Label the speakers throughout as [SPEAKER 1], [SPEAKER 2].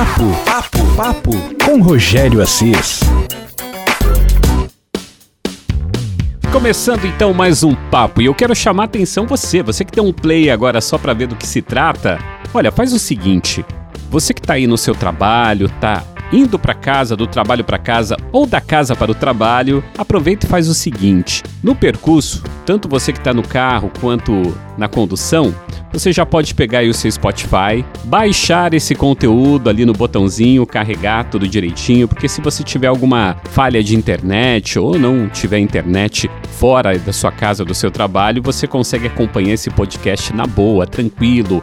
[SPEAKER 1] Papo, papo, papo com Rogério Assis. Começando então mais um papo e eu quero chamar a atenção você, você que tem um play agora só para ver do que se trata. Olha, faz o seguinte, você que tá aí no seu trabalho, tá indo para casa, do trabalho para casa ou da casa para o trabalho, aproveita e faz o seguinte: no percurso, tanto você que está no carro quanto na condução, você já pode pegar o seu Spotify, baixar esse conteúdo ali no botãozinho, carregar tudo direitinho, porque se você tiver alguma falha de internet ou não tiver internet fora da sua casa, do seu trabalho, você consegue acompanhar esse podcast na boa, tranquilo.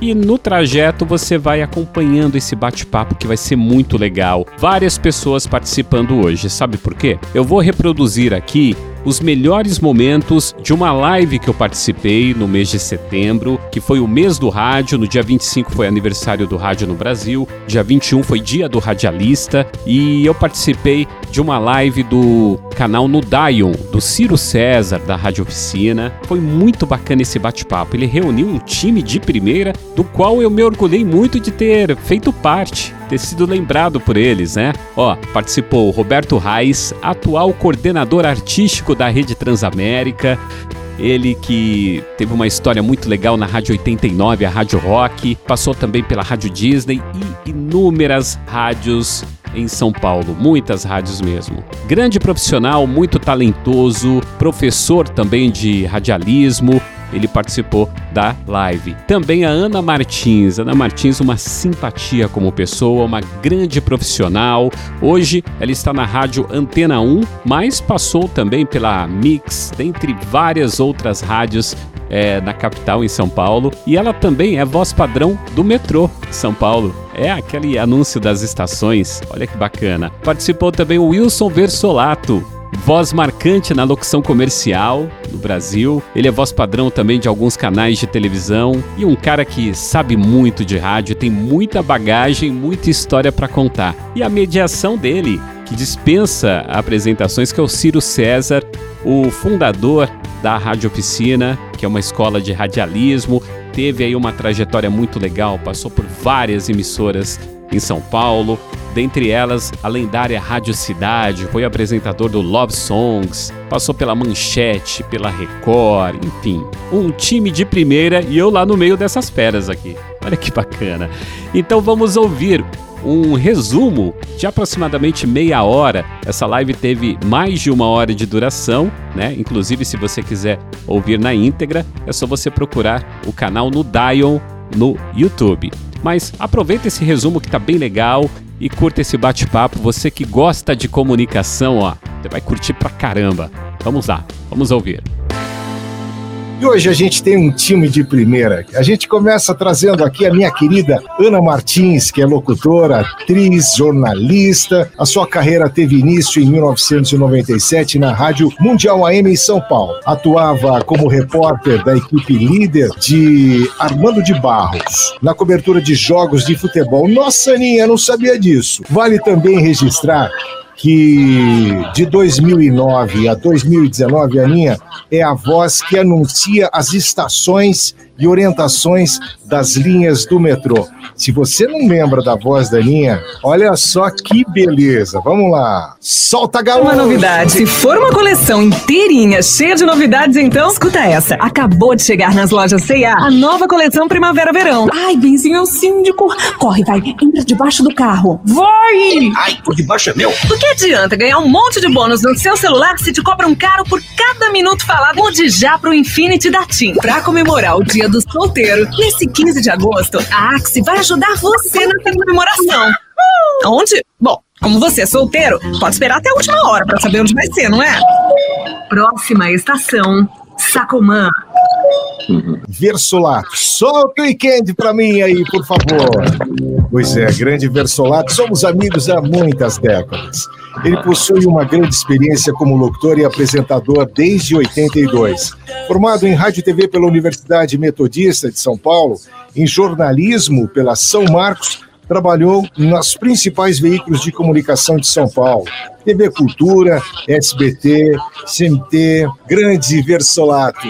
[SPEAKER 1] E no trajeto você vai acompanhando esse bate-papo que vai ser muito legal. Várias pessoas participando hoje, sabe por quê? Eu vou reproduzir aqui os melhores momentos de uma live que eu participei no mês de setembro, que foi o mês do rádio. No dia 25 foi aniversário do rádio no Brasil, dia 21 foi dia do radialista e eu participei de uma live do canal no Dion, do Ciro César, da Rádio Oficina. Foi muito bacana esse bate-papo. Ele reuniu um time de primeira, do qual eu me orgulhei muito de ter feito parte ter sido lembrado por eles, né? Ó, participou Roberto Reis, atual coordenador artístico da Rede Transamérica, ele que teve uma história muito legal na Rádio 89, a Rádio Rock, passou também pela Rádio Disney e inúmeras rádios em São Paulo, muitas rádios mesmo. Grande profissional, muito talentoso, professor também de radialismo, ele participou da live. Também a Ana Martins. Ana Martins, uma simpatia como pessoa, uma grande profissional. Hoje ela está na rádio Antena 1, mas passou também pela Mix, dentre várias outras rádios é, na capital, em São Paulo. E ela também é voz padrão do metrô São Paulo. É aquele anúncio das estações. Olha que bacana. Participou também o Wilson Versolato voz marcante na locução comercial no Brasil. Ele é voz padrão também de alguns canais de televisão e um cara que sabe muito de rádio, tem muita bagagem, muita história para contar. E a mediação dele, que dispensa apresentações, que é o Ciro César, o fundador da Rádio Oficina, que é uma escola de radialismo, teve aí uma trajetória muito legal, passou por várias emissoras em São Paulo, dentre elas a lendária Rádio Cidade, foi apresentador do Love Songs, passou pela Manchete, pela Record, enfim, um time de primeira e eu lá no meio dessas feras aqui. Olha que bacana. Então vamos ouvir um resumo de aproximadamente meia hora. Essa live teve mais de uma hora de duração, né? Inclusive, se você quiser ouvir na íntegra, é só você procurar o canal no Dion no YouTube. Mas aproveita esse resumo que tá bem legal e curta esse bate-papo. Você que gosta de comunicação, ó, você vai curtir pra caramba. Vamos lá, vamos ouvir.
[SPEAKER 2] E hoje a gente tem um time de primeira. A gente começa trazendo aqui a minha querida Ana Martins, que é locutora, atriz, jornalista. A sua carreira teve início em 1997 na Rádio Mundial AM em São Paulo. Atuava como repórter da equipe líder de Armando de Barros, na cobertura de jogos de futebol. Nossa, Aninha, não sabia disso. Vale também registrar que de 2009 a 2019, a Aninha, é a voz que anuncia as estações e orientações das linhas do metrô. Se você não lembra da voz da linha, olha só que beleza. Vamos lá. Solta a galera.
[SPEAKER 3] Uma novidade. Se for uma coleção inteirinha, cheia de novidades, então escuta essa. Acabou de chegar nas lojas C&A a nova coleção Primavera-Verão. Ai, Benzinho, é o síndico. Corre, vai. Entra debaixo do carro. Vai!
[SPEAKER 4] Ai, por debaixo é meu.
[SPEAKER 3] Do que adianta ganhar um monte de bônus no seu celular se te cobram caro por cada minuto falado? Mude já pro Infinity da TIM. Pra comemorar o dia do solteiro, nesse 15 de agosto, a Axie vai ajudar você na comemoração. Onde? Bom, como você é solteiro, pode esperar até a última hora para saber onde vai ser, não é? Próxima estação, Sacomã.
[SPEAKER 2] Versolato, solta o weekend pra mim aí, por favor. Pois é, grande Versolato, somos amigos há muitas décadas. Ele possui uma grande experiência como locutor e apresentador desde 82. Formado em rádio e TV pela Universidade Metodista de São Paulo, em jornalismo pela São Marcos, trabalhou nos principais veículos de comunicação de São Paulo. TV Cultura, SBT, CMT, grande Versolato.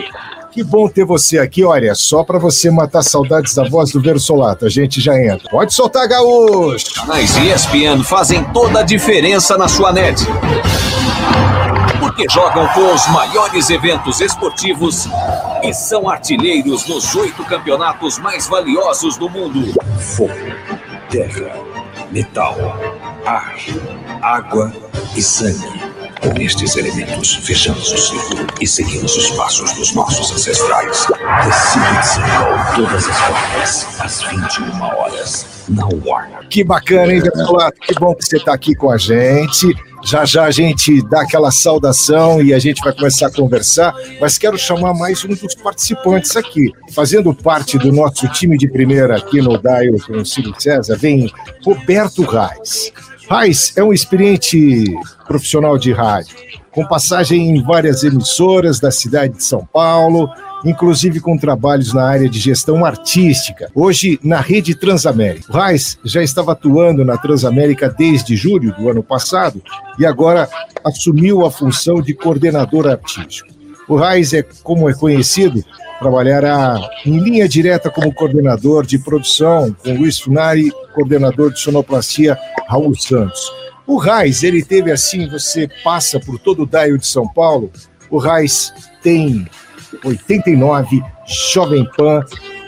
[SPEAKER 2] Que bom ter você aqui. Olha, só para você matar saudades da voz do Versolato, a gente já entra. Pode soltar, gaúcho!
[SPEAKER 4] Canais ESPN fazem toda a diferença na sua net. Porque jogam com os maiores eventos esportivos e são artilheiros nos oito campeonatos mais valiosos do mundo.
[SPEAKER 5] Fogo, terra, metal, ar, água e sangue. Com estes elementos, fechamos o ciclo e seguimos os passos dos nossos ancestrais. Decide Circle, todas as quartas, às 21 horas, na Warner.
[SPEAKER 2] Que bacana, hein, Versolato? Que bom que você está aqui com a gente. Já já a gente dá aquela saudação e a gente vai começar a conversar, mas quero chamar mais um dos participantes aqui. Fazendo parte do nosso time de primeira aqui no Dial com o Ciro César, vem Roberto Reis. Reis é um experiente profissional de rádio, com passagem em várias emissoras da cidade de São Paulo, inclusive com trabalhos na área de gestão artística, hoje na rede Transamérica. O já estava atuando na Transamérica desde julho do ano passado e agora assumiu a função de coordenador artístico. O Reis é, como é conhecido, trabalhará em linha direta como coordenador de produção com Luiz Funari, coordenador de sonoplastia Raul Santos. O Reis, ele teve assim, você passa por todo o Daio de São Paulo, o Reis tem 89, Jovem Pan,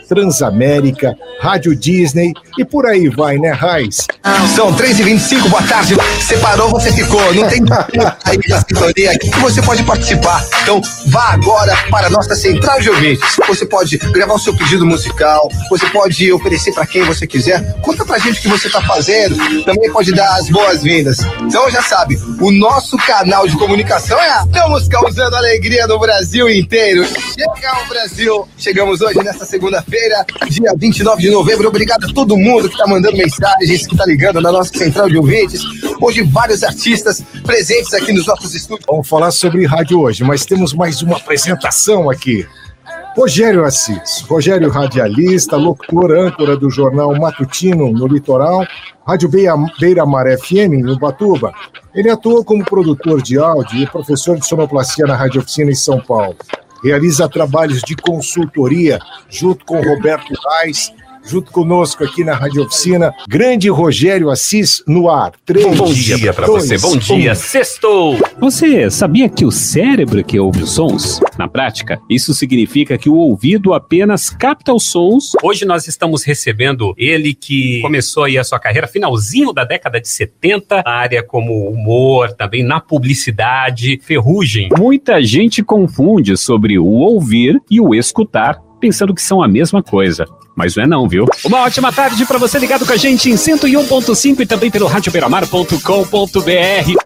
[SPEAKER 2] Transamérica, Rádio Disney e por aí vai, né, Raiz?
[SPEAKER 6] São 3h25, boa tarde. Você parou, você ficou. Não tem aí na sintonia aqui que você pode participar. Então vá agora para a nossa central de ouvintes. Você pode gravar o seu pedido musical, você pode oferecer para quem você quiser. Conta pra gente o que você tá fazendo. Também pode dar as boas-vindas. Então já sabe, o nosso canal de comunicação é a Estamos causando alegria no Brasil inteiro. Chega ao Brasil. Chegamos hoje nessa segunda-feira dia 29 de novembro. Obrigado a todo mundo que está mandando mensagens, que está ligando na nossa central de ouvintes. Hoje, vários artistas presentes aqui nos nossos estúdios.
[SPEAKER 2] Vamos falar sobre rádio hoje, mas temos mais uma apresentação aqui. Rogério Assis, Rogério radialista, locutor, âncora do jornal Matutino no Litoral, Rádio Beira, Beira Mar FM no Batuba. Ele atuou como produtor de áudio e professor de sonoplastia na Rádio Oficina em São Paulo realiza trabalhos de consultoria junto com Roberto Reis, junto conosco aqui na Rádio Oficina, grande Rogério Assis no ar.
[SPEAKER 1] Três, bom dia, dia para você, bom dia, um. sextou! Você sabia que o cérebro que ouve os sons? Na prática, isso significa que o ouvido apenas capta os sons. Hoje nós estamos recebendo ele que começou aí a sua carreira finalzinho da década de 70, na área como humor, também na publicidade, ferrugem. Muita gente confunde sobre o ouvir e o escutar pensando que são a mesma coisa. Mas não é não, viu? Uma ótima tarde para você ligado com a gente em 101.5 e também pelo radiobeiramar.com.br.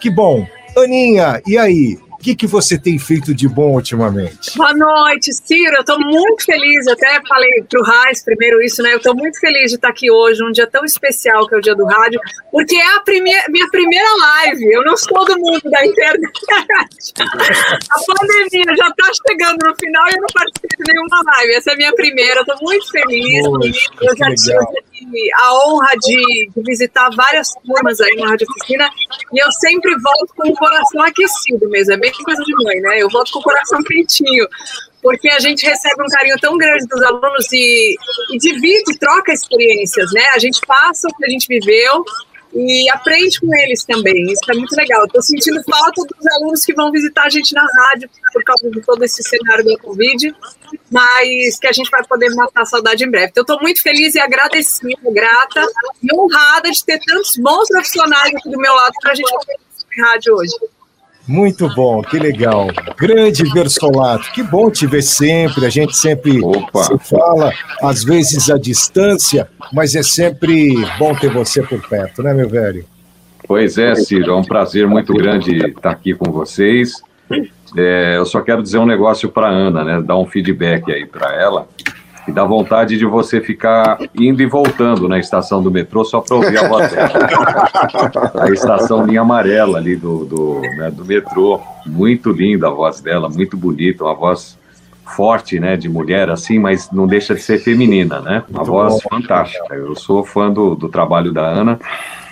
[SPEAKER 2] Que bom. Aninha, e aí? Que, que você tem feito de bom ultimamente?
[SPEAKER 7] Boa noite, Ciro. Eu estou muito feliz. Eu até falei para o Raiz primeiro isso, né? Eu estou muito feliz de estar aqui hoje, um dia tão especial que é o dia do rádio, porque é a primeira, minha primeira live. Eu não sou do mundo da internet. a pandemia já está chegando no final e eu não participo de nenhuma live. Essa é a minha primeira. Eu estou muito feliz. Poxa, eu já a honra de, de, visitar várias turmas aí na Rádio Oficina e eu sempre volto com o coração aquecido mesmo. É bem coisa de mãe, né? Eu volto com o coração quentinho, porque a gente recebe um carinho tão grande dos alunos e, e divide, troca experiências, né? A gente passa o que a gente viveu e aprende com eles também. Isso é muito legal. Estou sentindo falta dos alunos que vão visitar a gente na rádio por causa de todo esse cenário da Covid, mas que a gente vai poder matar a saudade em breve. Então, estou muito feliz e agradecida, grata e honrada de ter tantos bons profissionais aqui do meu lado para a gente fazer rádio hoje.
[SPEAKER 2] Muito bom, que legal. Grande Versolato, que bom te ver sempre. A gente sempre se fala, às vezes à distância, mas é sempre bom ter você por perto, né, meu velho?
[SPEAKER 8] Pois é, Ciro, é um prazer muito grande estar aqui com vocês. É, eu só quero dizer um negócio para Ana, né? Dar um feedback aí para ela e dá vontade de você ficar indo e voltando na estação do metrô só para ouvir a voz dela. a estação linha amarela ali do, do, né, do metrô. Muito linda a voz dela, muito bonita, uma voz forte, né, de mulher assim, mas não deixa de ser feminina, né? Uma voz fantástica. Eu sou fã do, do trabalho da Ana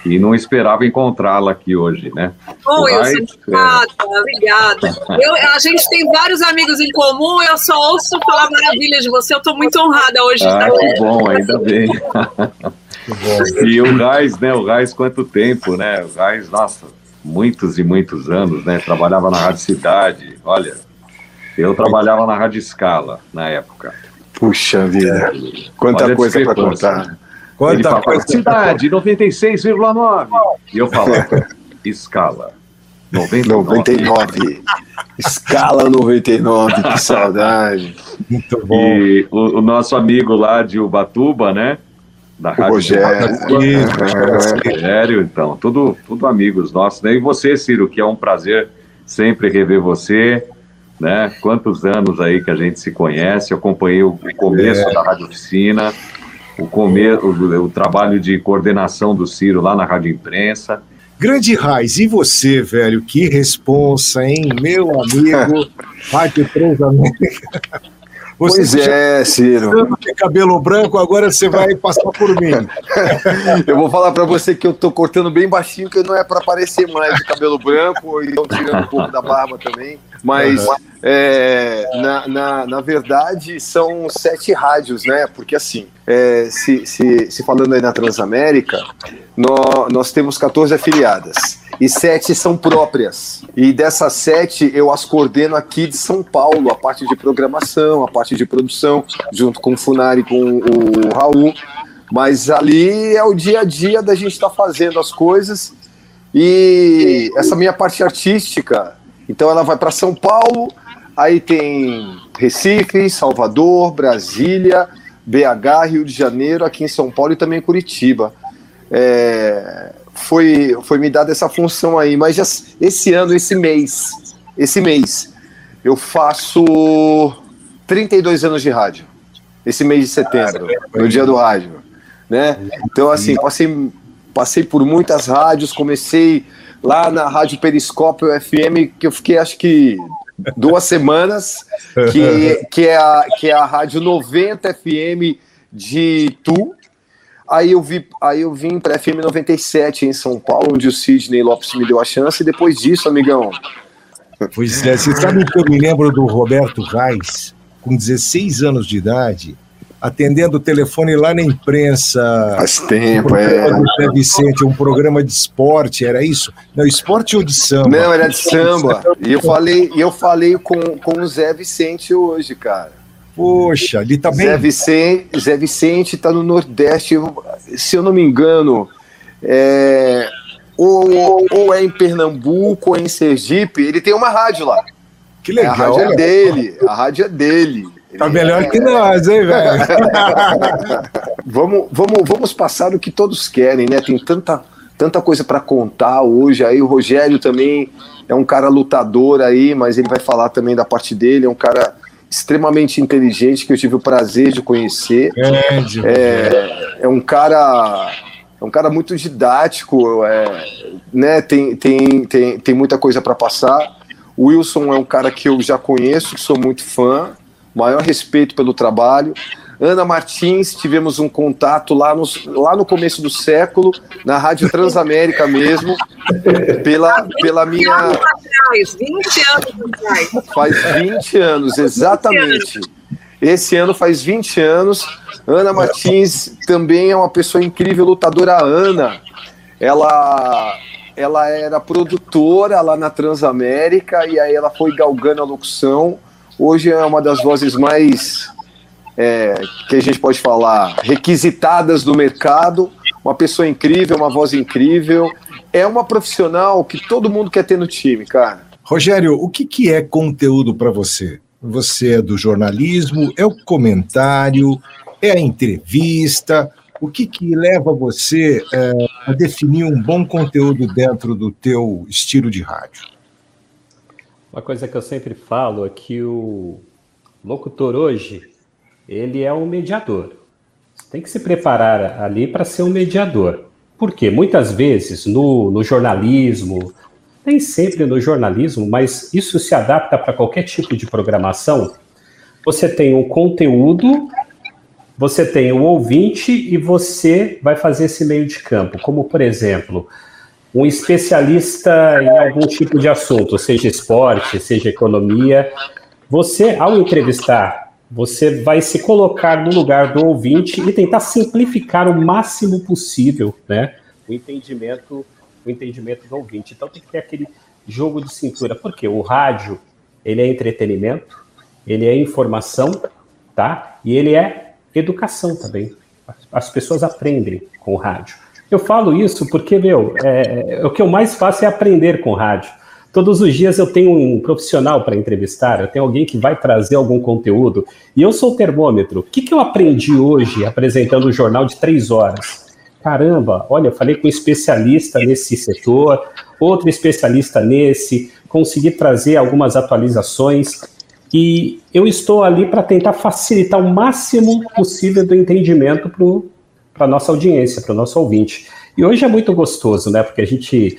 [SPEAKER 8] e não esperava encontrá-la aqui hoje, né?
[SPEAKER 7] Oi, eu sou obrigada, obrigada. Eu, a gente tem vários amigos em comum, eu só ouço falar maravilhas de você, eu estou muito honrada hoje de
[SPEAKER 8] Ah,
[SPEAKER 7] estar aqui.
[SPEAKER 8] que bom, ainda bem. e o Gás, né? O Gás, quanto tempo, né? O Gás, nossa, muitos e muitos anos, né? Trabalhava na Rádio Cidade. Olha, eu trabalhava na Rádio Escala na época.
[SPEAKER 9] Puxa vida, quanta
[SPEAKER 8] Olha
[SPEAKER 9] coisa para
[SPEAKER 8] discrepância.
[SPEAKER 9] Contar.
[SPEAKER 8] Ele falava, Cidade, 96,9. E eu falava, Escala, 99.
[SPEAKER 9] 99. Escala 99, que saudade.
[SPEAKER 2] Muito bom.
[SPEAKER 8] E o, o nosso amigo lá de Ubatuba, né? Da
[SPEAKER 9] O
[SPEAKER 8] Rádio
[SPEAKER 9] Rogério.
[SPEAKER 8] Ubatuba. Rogério, então, tudo, tudo amigos nossos, né? E você, Ciro, que é um prazer sempre rever você, né? Quantos anos aí que a gente se conhece, eu acompanhei o, o começo da Rádio Oficina, o, come, o, o trabalho de coordenação do Ciro lá na Rádio Imprensa.
[SPEAKER 2] Grande Raiz, e você, velho? Que responsa, hein? Meu amigo, Rádio Transamérica. Você
[SPEAKER 9] Pois é, Ciro.
[SPEAKER 2] tem cabelo branco, agora você vai passar por mim.
[SPEAKER 9] Eu vou falar pra você que eu tô cortando bem baixinho, que não é pra parecer mais de cabelo branco, ou então tirando um pouco da barba também. Mas, é, na, na, na verdade, são sete rádios, né? Porque, assim, é, se, se, se falando aí na Transamérica, nó- nós temos 14 afiliadas. E sete são próprias. E dessas sete, eu as coordeno aqui de São Paulo, a parte de programação, a parte de produção, junto com o Funari e com o Raul. Mas ali é o dia a dia da gente estar fazendo as coisas. E essa minha parte artística, então ela vai para São Paulo, aí tem Recife, Salvador, Brasília, BH, Rio de Janeiro, aqui em São Paulo e também Curitiba. É, foi, foi me dada essa função aí, mas já- esse ano, esse mês, esse mês, eu faço 32 anos de rádio. Esse mês de setembro, no dia do rádio, né? Então assim, passei, passei por muitas rádios, comecei lá na Rádio Periscópio FM, que eu fiquei acho que duas semanas, que, que, é, a, que é a Rádio 90 FM de Tu. Aí eu, vi, aí eu vim para FM 97 em São Paulo, onde o Sidney Lopes me deu a chance, e depois disso, amigão,
[SPEAKER 2] Pois é, você sabe que eu me lembro do Roberto Reis, com 16 anos de idade, atendendo o telefone lá na imprensa.
[SPEAKER 9] faz
[SPEAKER 2] um
[SPEAKER 9] tempo, é.
[SPEAKER 2] programa do Zé Vicente, um programa de esporte, era isso? Não, esporte ou de samba?
[SPEAKER 9] Não, era de samba. E eu falei, eu falei com, com o Zé Vicente hoje, cara.
[SPEAKER 2] Poxa, ele tá bem.
[SPEAKER 9] Zé Vicente, Zé Vicente tá no Nordeste, se eu não me engano, é, ou, ou é em Pernambuco ou é em Sergipe, ele tem uma rádio lá.
[SPEAKER 2] Que
[SPEAKER 9] A
[SPEAKER 2] legal.
[SPEAKER 9] rádio é dele, a rádio é dele.
[SPEAKER 2] Tá
[SPEAKER 9] Ele
[SPEAKER 2] melhor
[SPEAKER 9] é-
[SPEAKER 2] que nós, hein, velho?
[SPEAKER 9] Vamos, vamos, vamos passar o que todos querem, né? Tem tanta, tanta coisa para contar hoje. Aí o Rogério também é um cara lutador aí, mas ele vai falar também da parte dele. É um cara extremamente inteligente que eu tive o prazer de conhecer.
[SPEAKER 2] Grande.
[SPEAKER 9] É, é um cara é um cara muito didático, é, né? Tem, tem, tem, tem muita coisa para passar. O Wilson é um cara que eu já conheço, que sou muito fã, maior respeito pelo trabalho. Ana Martins, tivemos um contato lá no, lá no começo do século, na Rádio Transamérica mesmo, pela, pela
[SPEAKER 7] 20
[SPEAKER 9] minha.
[SPEAKER 7] anos atrás, 20 anos atrás.
[SPEAKER 9] Faz 20 anos, exatamente. Esse ano faz 20 anos. Ana Martins também é uma pessoa incrível, lutadora. Ana, ela, ela era produtora lá na Transamérica e aí ela foi galgando a locução. Hoje é uma das vozes mais, é, que a gente pode falar, requisitadas do mercado. Uma pessoa incrível, uma voz incrível. É uma profissional que todo mundo quer ter no time, cara.
[SPEAKER 2] Rogério, o que, que é conteúdo para você? Você é do jornalismo, é o comentário, é a entrevista? O que, que leva você é, a definir um bom conteúdo dentro do teu estilo de rádio?
[SPEAKER 1] Uma coisa que eu sempre falo é que o locutor hoje, ele é um mediador. Você tem que se preparar ali para ser um mediador. Por quê? Muitas vezes no, no jornalismo, nem sempre no jornalismo, mas isso se adapta para qualquer tipo de programação. Você tem um conteúdo
[SPEAKER 10] você tem o ouvinte e você vai fazer esse meio de campo, como por exemplo, um especialista em algum tipo de assunto, seja esporte, seja economia. Você, ao entrevistar, você vai se colocar no lugar do ouvinte e tentar simplificar o máximo possível, né? O entendimento, o entendimento do ouvinte. Então tem que ter aquele jogo de cintura, porque o rádio ele é entretenimento, ele é informação, tá? E ele é educação também. As pessoas aprendem com o rádio. Eu falo isso porque, meu, é, é, o que eu mais faço é aprender com o rádio. Todos os dias eu tenho um profissional para entrevistar, eu tenho alguém que vai trazer algum conteúdo, e eu sou o termômetro. O que, que eu aprendi hoje apresentando um jornal de três horas? Caramba, olha, eu falei com um especialista nesse setor, outro especialista nesse, consegui trazer algumas atualizações. E eu estou ali para tentar facilitar o máximo possível do entendimento para a nossa audiência, para o nosso ouvinte. E hoje é muito gostoso, né? Porque a gente.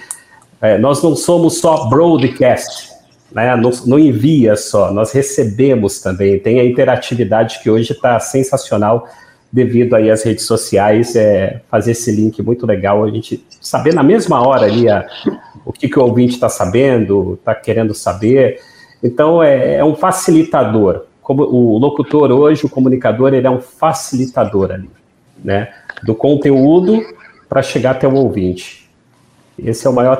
[SPEAKER 10] É, nós não somos só broadcast, né? Não, não, envia só, nós recebemos também. Tem a interatividade que hoje está sensacional devido aí às redes sociais, é, fazer esse link muito legal, a gente saber na mesma hora ali a, o que, que o ouvinte está sabendo, está querendo saber. Então, é, é, um facilitador. Como o locutor hoje, o comunicador, ele é um facilitador ali, né? Do conteúdo para chegar até o ouvinte. Esse é o maior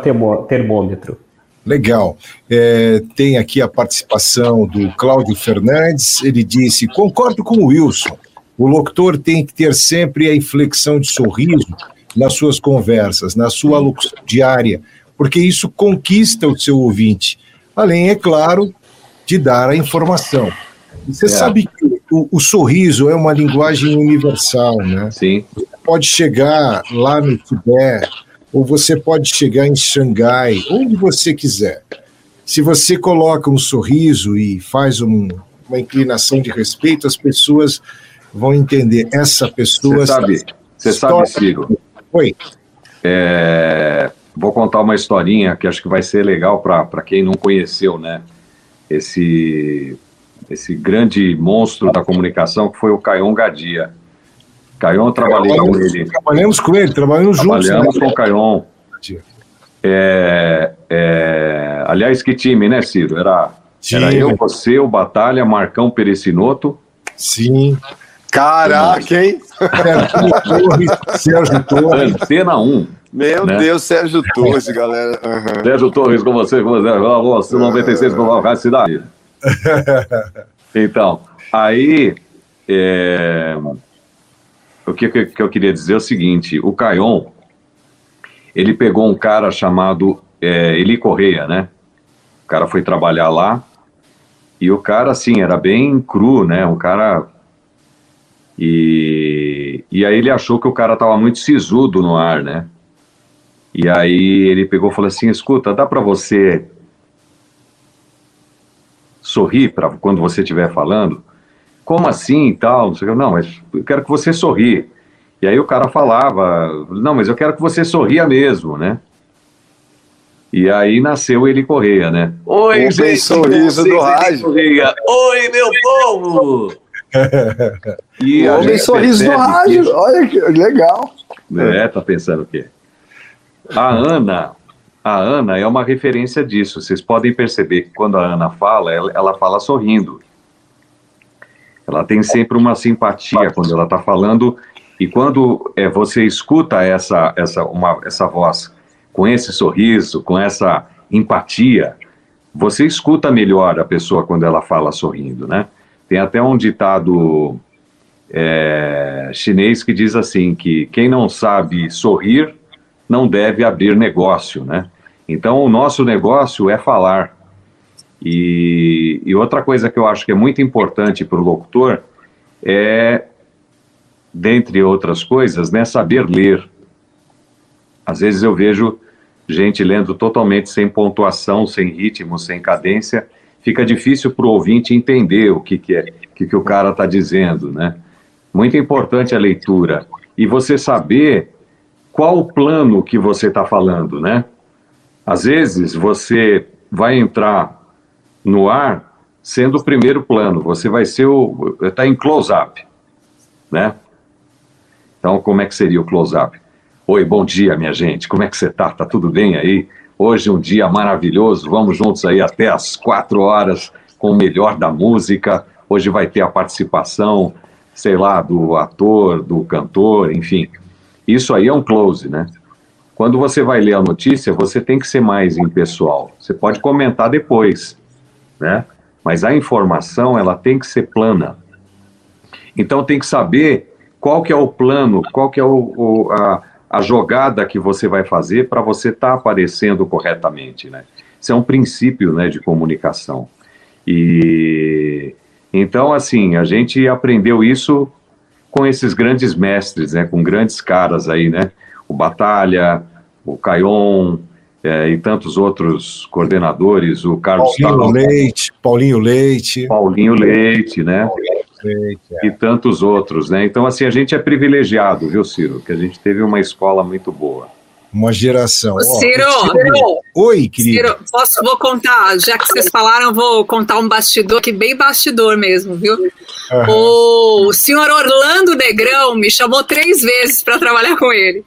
[SPEAKER 10] termômetro.
[SPEAKER 2] Legal. É, tem aqui a participação do Cláudio Fernandes. Ele disse: concordo com o Wilson. O locutor tem que ter sempre a inflexão de sorriso nas suas conversas, na sua locução diária, porque isso conquista o seu ouvinte além, é claro, de dar a informação. Você é. sabe que o, o, sorriso é uma linguagem universal, né?
[SPEAKER 8] Sim.
[SPEAKER 2] Pode chegar lá no Tibete, ou você pode chegar em Xangai, onde você quiser. Se você coloca um sorriso e faz um, uma inclinação de respeito, as pessoas vão entender. Essa pessoa.
[SPEAKER 8] Você sabe, você sabe, Ciro.
[SPEAKER 2] Oi.
[SPEAKER 8] É, Vou contar uma historinha que acho que vai ser legal para quem não conheceu, né? Esse, esse grande monstro da comunicação que foi o Caion Gadia. Caion, trabalhei com ele.
[SPEAKER 2] Trabalhamos com ele, trabalhamos juntos.
[SPEAKER 8] Trabalhamos né? com o Caion. É, é, aliás, que time, né, Ciro? Era, era eu, você, o Batalha, Marcão Perecinoto.
[SPEAKER 2] Sim.
[SPEAKER 9] Caraca, hein?
[SPEAKER 8] Sérgio Torres. Antena 1.
[SPEAKER 9] Meu né? Deus, Sérgio Torres, galera.
[SPEAKER 8] Uhum. Sérgio Torres com você, com você, você 96 com a Rádio Cidade. Então, aí, é, o que, que eu queria dizer é o seguinte, o Caion, ele pegou um cara chamado é, Eli Correia, né? O cara foi trabalhar lá, e o cara, assim, era bem cru, né? Um cara... E, e aí ele achou que o cara tava muito sisudo no ar, né? E aí ele pegou e falou assim: escuta, dá para você sorrir para quando você estiver falando? Como assim e tal? Não, sei, não, mas eu quero que você sorri. E aí o cara falava: não, mas eu quero que você sorria mesmo, né? E aí nasceu ele Correia, né?
[SPEAKER 9] Oi, gente, sorriso do rádio.
[SPEAKER 8] Oi, meu povo!
[SPEAKER 9] e o homem sorriso do rádio, olha que legal.
[SPEAKER 8] É, tá pensando o quê? A Ana, a Ana é uma referência disso. Vocês podem perceber que quando a Ana fala, ela, ela fala sorrindo. Ela tem sempre uma simpatia quando ela está falando e quando é, você escuta essa essa uma essa voz com esse sorriso, com essa empatia, você escuta melhor a pessoa quando ela fala sorrindo, né? Tem até um ditado é, chinês que diz assim que quem não sabe sorrir não deve abrir negócio, né? Então, o nosso negócio é falar. E, e outra coisa que eu acho que é muito importante para o locutor é, dentre outras coisas, né, saber ler. Às vezes eu vejo gente lendo totalmente sem pontuação, sem ritmo, sem cadência. Fica difícil para o ouvinte entender o que, que é, o que, que o cara está dizendo, né? Muito importante a leitura. E você saber qual o plano que você está falando, né? Às vezes você vai entrar no ar sendo o primeiro plano, você vai ser o. está em close-up. né? Então, como é que seria o close-up? Oi, bom dia, minha gente. Como é que você tá? Tá tudo bem aí? Hoje um dia maravilhoso. Vamos juntos aí até as quatro horas com o melhor da música. Hoje vai ter a participação, sei lá, do ator, do cantor, enfim. Isso aí é um close, né? Quando você vai ler a notícia, você tem que ser mais impessoal. Você pode comentar depois, né? Mas a informação, ela tem que ser plana. Então tem que saber qual que é o plano, qual que é o, o a, a jogada que você vai fazer para você estar tá aparecendo corretamente, né? Isso é um princípio, né, de comunicação. E então, assim, a gente aprendeu isso com esses grandes mestres, né, com grandes caras aí, né? O Batalha, o Caion é, e tantos outros coordenadores, o Carlos
[SPEAKER 2] Paulinho Leite, Paulinho Leite.
[SPEAKER 8] Paulinho Leite, né? Leite, é. E tantos outros, né? Então, assim, a gente é privilegiado, viu, Ciro? Que a gente teve uma escola muito boa.
[SPEAKER 2] Uma geração.
[SPEAKER 7] Ciro, Ciro,
[SPEAKER 2] Oi, querido. Ciro,
[SPEAKER 7] posso, vou contar, já que vocês falaram, vou contar um bastidor, que bem bastidor mesmo, viu? Uhum. O senhor Orlando Negrão me chamou três vezes para trabalhar com ele.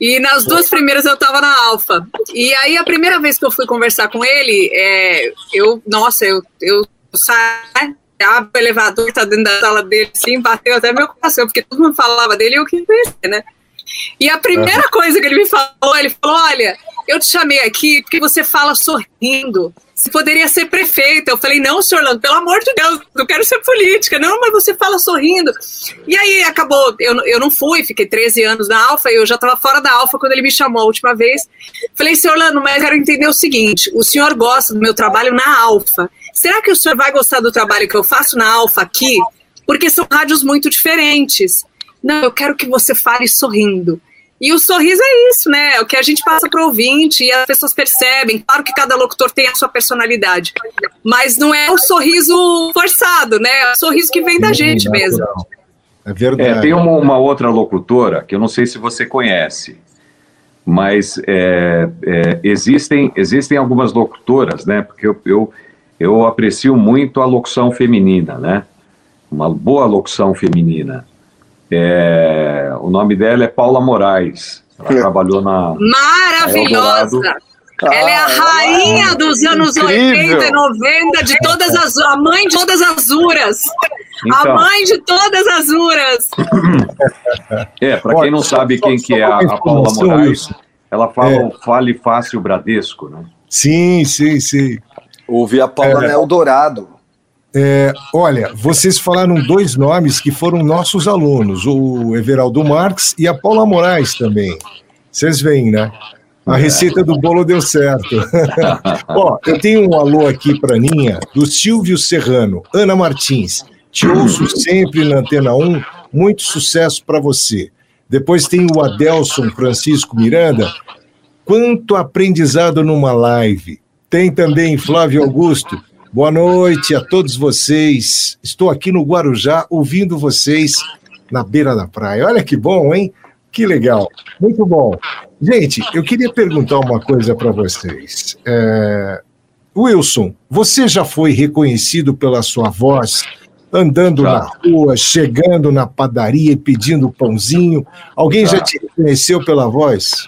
[SPEAKER 7] E nas duas primeiras eu estava na Alfa. E aí a primeira vez que eu fui conversar com ele, é, eu, nossa, eu, eu saí, abre o elevador, tá dentro da sala dele, assim, bateu até meu coração, porque todo mundo falava dele e eu queria conhecer, né? E a primeira coisa que ele me falou, ele falou: Olha, eu te chamei aqui porque você fala sorrindo. Você poderia ser prefeita. Eu falei: Não, senhor Orlando, pelo amor de Deus, eu quero ser política. Não, mas você fala sorrindo. E aí acabou, eu, eu não fui, fiquei 13 anos na Alfa, eu já estava fora da Alfa quando ele me chamou a última vez. Falei: Senhor Orlando, mas eu quero entender o seguinte: o senhor gosta do meu trabalho na Alfa. Será que o senhor vai gostar do trabalho que eu faço na Alfa aqui? Porque são rádios muito diferentes. Não, eu quero que você fale sorrindo. E o sorriso é isso, né? É o que a gente passa para o ouvinte e as pessoas percebem. Claro que cada locutor tem a sua personalidade, mas não é o sorriso forçado, né? É o sorriso que vem da gente mesmo.
[SPEAKER 8] É verdade. É, tem uma, uma, outra locutora que eu não sei se você conhece, mas é, é, existem, existem algumas locutoras, né? Porque eu, eu, eu aprecio muito a locução feminina, né? Uma boa locução feminina. É, o nome dela é Paula Moraes. Ela é. trabalhou na.
[SPEAKER 7] Maravilhosa! Ela é a ah, rainha dos anos incrível. 80 e 90, de todas as. A mãe de todas as uras. Então, a mãe de todas as uras.
[SPEAKER 8] É, para quem não sabe quem que é a, a Paula Moraes, ela fala é. o Fale Fácil Bradesco, né?
[SPEAKER 2] Sim, sim, sim.
[SPEAKER 9] Ouvi a Paula é. Eldorado.
[SPEAKER 2] É, olha, vocês falaram dois nomes que foram nossos alunos, o Everaldo Marques e a Paula Moraes também. Vocês veem, né? A receita do bolo deu certo. Ó, eu tenho um alô aqui para Ninha, do Silvio Serrano. Ana Martins, te ouço sempre na Antena 1, muito sucesso para você. Depois tem o Adelson Francisco Miranda. Quanto aprendizado numa live. Tem também Flávio Augusto. Boa noite a todos vocês. Estou aqui no Guarujá ouvindo vocês na beira da praia. Olha que bom, hein? Que legal. Muito bom. Gente, eu queria perguntar uma coisa para vocês. É... Wilson, você já foi reconhecido pela sua voz andando já. na rua, chegando na padaria e pedindo pãozinho? Alguém já, já te reconheceu pela voz?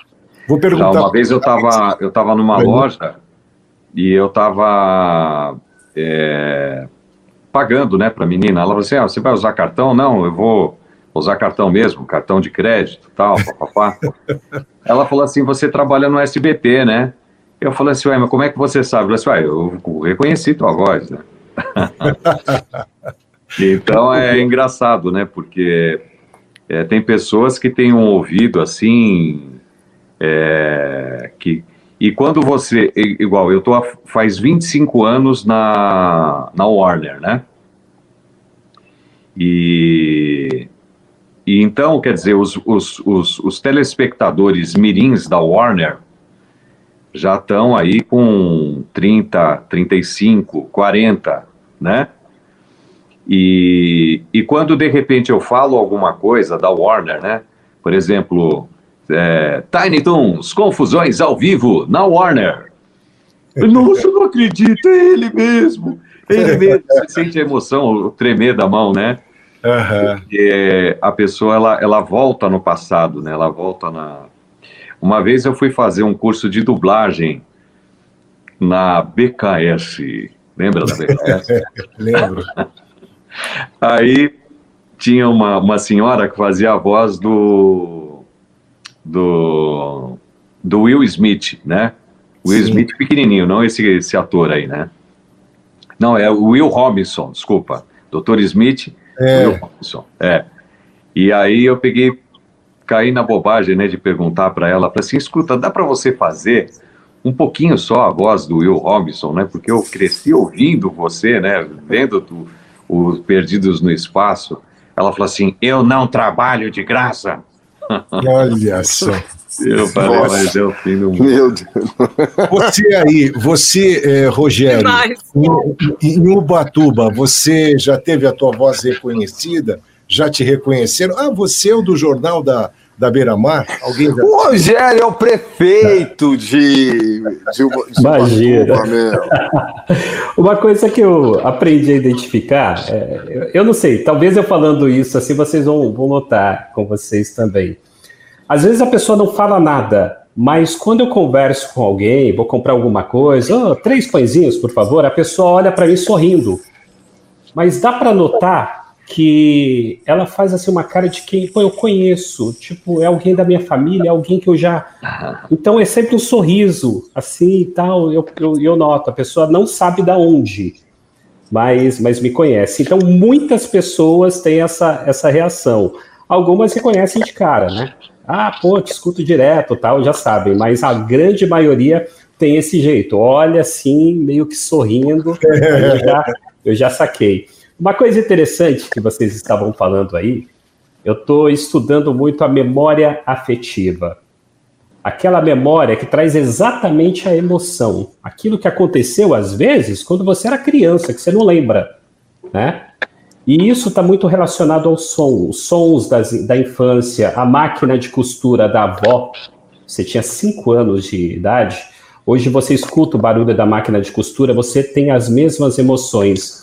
[SPEAKER 8] Vou perguntar. Já, uma vez eu estava eu tava numa loja e eu estava é, pagando, né, para a menina. Ela falou assim: ah, você vai usar cartão? Não, eu vou usar cartão mesmo, cartão de crédito, tal, papapá. Ela falou assim: você trabalha no SBT, né? Eu falei assim: ué, mas como é que você sabe? Ela disse: ué, eu reconheci tua voz, né? então é engraçado, né? Porque é, tem pessoas que têm um ouvido assim. É, que, e quando você, igual, eu tô faz 25 anos na, na Warner, né? E, e então, quer dizer, os, os, os, os telespectadores mirins da Warner já estão aí com 30, 35, 40, né? E, e quando de repente eu falo alguma coisa da Warner, né? Por exemplo, é, Tiny Toons, confusões ao vivo na Warner. Nossa, não acredito, é ele mesmo. Ele mesmo. Você sente a emoção, o tremer da mão, né?
[SPEAKER 2] Aham.
[SPEAKER 8] Porque a pessoa ela, ela volta no passado, né? Ela volta na. Uma vez eu fui fazer um curso de dublagem na BKS. Lembra da BKS?
[SPEAKER 2] Lembro.
[SPEAKER 8] Aí tinha uma, uma senhora que fazia a voz do, do, do Will Smith, né? Will
[SPEAKER 2] Sim.
[SPEAKER 8] Smith pequenininho, não esse, esse ator aí, né? Não, é o Will Robinson, desculpa. Dr. Smith,
[SPEAKER 2] É.
[SPEAKER 8] Will Robinson, é. E aí eu peguei, caí na bobagem, né, de perguntar para ela, falei assim, escuta, dá para você fazer um pouquinho só a voz do Will Robinson, né? Porque eu cresci ouvindo você, né? Vendo tu- os Perdidos no Espaço. Ela falou assim: Eu não trabalho de graça.
[SPEAKER 2] Olha só.
[SPEAKER 8] Eu falei,
[SPEAKER 9] Nossa.
[SPEAKER 8] mas é o fim do mundo.
[SPEAKER 9] Meu Deus.
[SPEAKER 2] Você aí, você, eh, Rogério, em, em Ubatuba, você já teve a tua voz reconhecida? Já te reconheceram? Ah, você é o do jornal da, da Beira Mar? Alguém já...
[SPEAKER 9] O Rogério é o prefeito de. de, Uba- de
[SPEAKER 10] Imagina.
[SPEAKER 9] Meu.
[SPEAKER 10] Uma coisa que eu aprendi a identificar, é, eu- eu não sei, talvez eu falando isso assim vocês vão, vão notar com vocês também. Às vezes a pessoa não fala nada, mas quando eu converso com alguém, vou comprar alguma coisa, "Oh, três pãezinhos, por favor, a pessoa olha para mim sorrindo. Mas dá para notar que ela faz assim uma cara de quem, pô, eu conheço, tipo, é alguém da minha família, é alguém que eu já então é sempre um sorriso, assim e tal. Eu, eu, eu noto, a pessoa não sabe da onde, mas, mas me conhece. Então muitas pessoas têm essa, essa reação. Algumas reconhecem de cara, né? Ah, pô, te escuto direto, tal, já sabem, mas a grande maioria tem esse jeito. Olha assim, meio que sorrindo, eu já, eu já saquei. Uma coisa interessante que vocês estavam falando aí, eu estou estudando muito a memória afetiva aquela memória que traz exatamente a emoção, aquilo que aconteceu às vezes quando você era criança, que você não lembra, né? E isso está muito relacionado ao som, os sons das- da infância, a máquina de costura da avó. Você tinha cinco anos de idade, hoje você escuta o barulho da máquina de costura, você tem as mesmas emoções.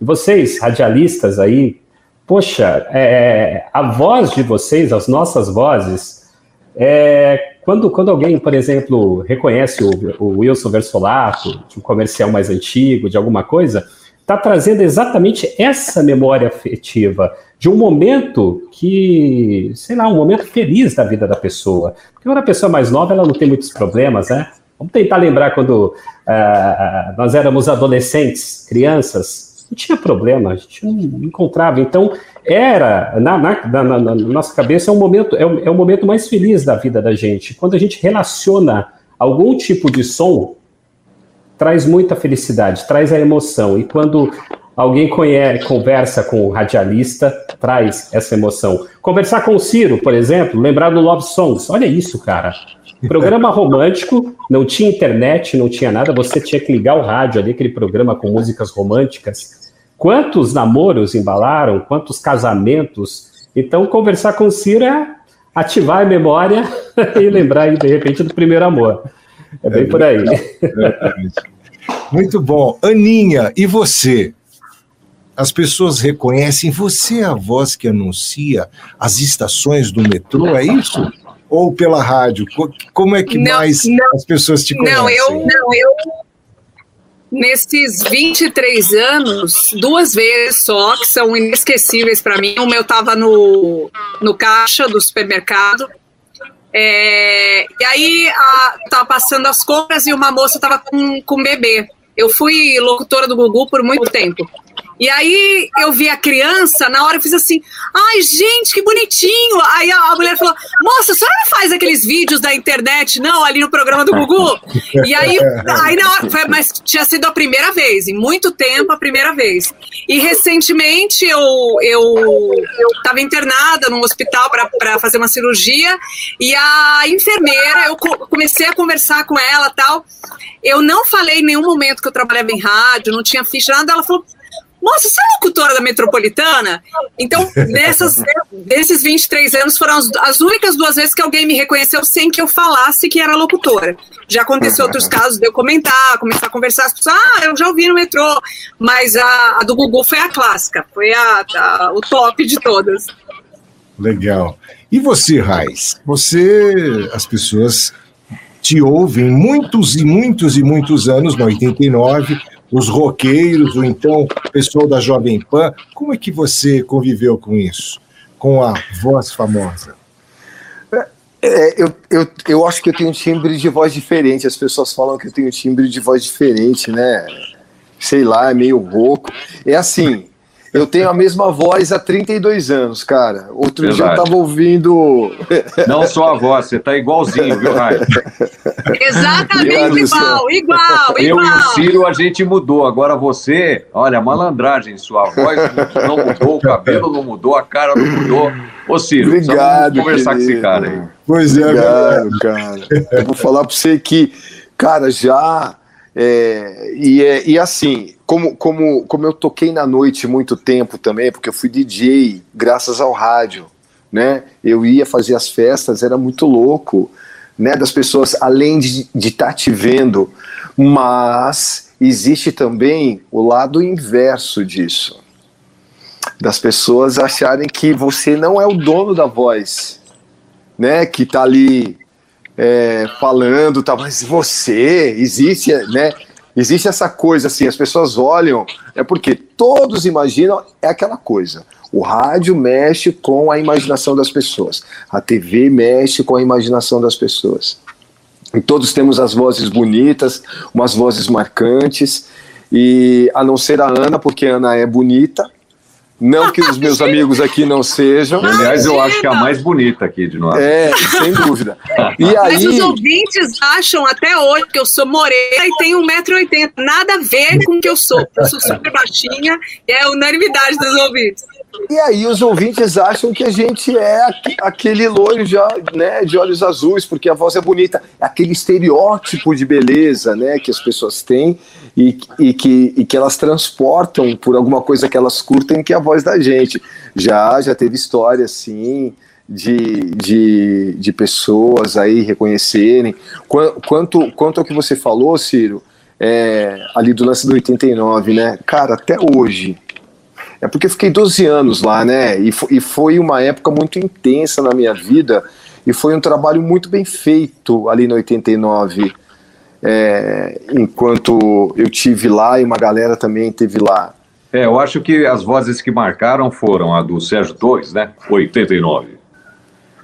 [SPEAKER 10] E vocês, radialistas aí, poxa, é, a voz de vocês, as nossas vozes, é, quando, quando alguém, por exemplo, reconhece o, o Wilson Versolato, de um comercial mais antigo, de alguma coisa, está trazendo exatamente essa memória afetiva de um momento que, sei lá, um momento feliz da vida da pessoa. Porque quando a pessoa é mais nova, ela não tem muitos problemas, né? Vamos tentar lembrar quando ah, nós éramos adolescentes, crianças, não tinha problema, a gente não encontrava. Então, era, na, na- na- na- nossa cabeça, é um momento, é o, é o momento mais feliz da vida da gente. Quando a gente relaciona algum tipo de som, traz muita felicidade, traz a emoção. E quando alguém conhece, conversa com o radialista, traz essa emoção. Conversar com o Ciro, por exemplo, lembrar do Love Songs. Olha isso, cara. Programa romântico, não tinha internet, não tinha nada, você tinha que ligar o rádio ali, aquele programa com músicas românticas. Quantos namoros embalaram, quantos casamentos. Então, conversar com o Ciro é ativar a memória e lembrar, de repente, do primeiro amor. É bem por aí.
[SPEAKER 2] Muito bom. Aninha, e você? As pessoas reconhecem você é a voz que anuncia as estações do metrô, é isso? Ou pela rádio? Co- Como é que
[SPEAKER 7] Não,
[SPEAKER 2] mais
[SPEAKER 7] não.
[SPEAKER 2] as pessoas te conhecem?
[SPEAKER 7] Não, eu, não, eu nesses 23 anos, duas vezes só, que são inesquecíveis para mim. Uma eu estava no, no caixa do supermercado. é, e aí a, tava passando as compras e uma moça tava com, com um bebê. Eu fui locutora do Gugu por muito tempo. E aí eu vi a criança, na hora eu fiz assim, ai gente, que bonitinho. Aí a, mulher falou, moça, a senhora não faz aqueles vídeos da internet, não, ali no programa do Gugu? E aí, aí na hora, foi- mas tinha sido a primeira vez, em muito tempo a primeira vez. E recentemente eu, eu, eu tava internada num hospital para fazer uma cirurgia e a enfermeira, eu co- comecei a conversar com ela tal. Eu não falei em nenhum momento que eu trabalhava em rádio, não tinha ficha, nada. Ela falou, Moça, você é locutora da Metropolitana? Então, dessas, desses 23 anos, foram as, as, únicas duas vezes que alguém me reconheceu sem que eu falasse que era locutora. Já aconteceu outros casos de eu comentar, começar a conversar, as pessoas, ah, eu já ouvi no metrô. Mas a, a do Google foi a clássica, foi a, a, o top de todas.
[SPEAKER 2] Legal. E você, Raiz? Você, as pessoas te ouvem muitos e muitos e muitos anos, no 89, os roqueiros, ou então o pessoal da Jovem Pan. Como é que você conviveu com isso? Com a voz famosa?
[SPEAKER 9] É, eu, eu, eu acho que eu tenho um timbre de voz diferente. As pessoas falam que eu tenho um timbre de voz diferente, né? Sei lá, é meio rouco. É assim, eu tenho a mesma voz há 32 anos, cara. Outro Verdade. dia eu tava ouvindo.
[SPEAKER 8] Não só a voz, você tá igualzinho, viu, Raio?
[SPEAKER 7] Exatamente igual, igual,
[SPEAKER 8] igual. Eu e o Ciro a gente mudou. Agora você, olha, malandragem, sua voz não mudou, o cabelo não mudou, a cara não mudou. Ô, Ciro,
[SPEAKER 9] Obrigado,
[SPEAKER 8] conversar querido. com esse cara aí.
[SPEAKER 9] Pois é, Obrigado, cara. Eu vou falar pra você que, cara, já. É, e, é, e assim, como, como, como eu toquei na noite muito tempo também, porque eu fui DJ graças ao rádio, né? Eu ia fazer as festas, era muito louco, né? Das pessoas, além de estar tá te vendo, mas existe também o lado inverso disso. Das pessoas acharem que você não é o dono da voz, né? Que tá ali é, falando, tá, mas você existe, né? Existe essa coisa assim, as pessoas olham, é porque todos imaginam, é aquela coisa. O rádio mexe com a imaginação das pessoas, a TV mexe com a imaginação das pessoas. E todos temos as vozes bonitas, umas vozes marcantes, e a não ser a Ana, porque a Ana é bonita, não que os meus amigos aqui não sejam.
[SPEAKER 8] Aliás, eu acho que é a mais bonita aqui de nós.
[SPEAKER 9] É, sem dúvida.
[SPEAKER 7] E Mas aí... os ouvintes acham até hoje que eu sou morena e tenho 1,80m. Nada a ver com o que eu sou. Eu sou super baixinha e é a unanimidade dos ouvintes.
[SPEAKER 9] E aí os ouvintes acham que a gente é aquele loiro já, né, de olhos azuis, porque a voz é bonita. É aquele estereótipo de beleza né, que as pessoas têm e, e, que, e que elas transportam por alguma coisa que elas curtem, que é a voz da gente. Já, já teve história assim de, de, de pessoas aí reconhecerem. Quanto, quanto ao que você falou, Ciro, é, ali do lance do 89, né? Cara, até hoje é porque eu fiquei 12 anos lá, né? E, e foi uma época muito intensa na minha vida e foi um trabalho muito bem feito ali no 89. É, enquanto eu tive lá e uma galera também teve lá.
[SPEAKER 8] É, eu acho que as vozes que marcaram foram a do Sérgio Torres, né? 89.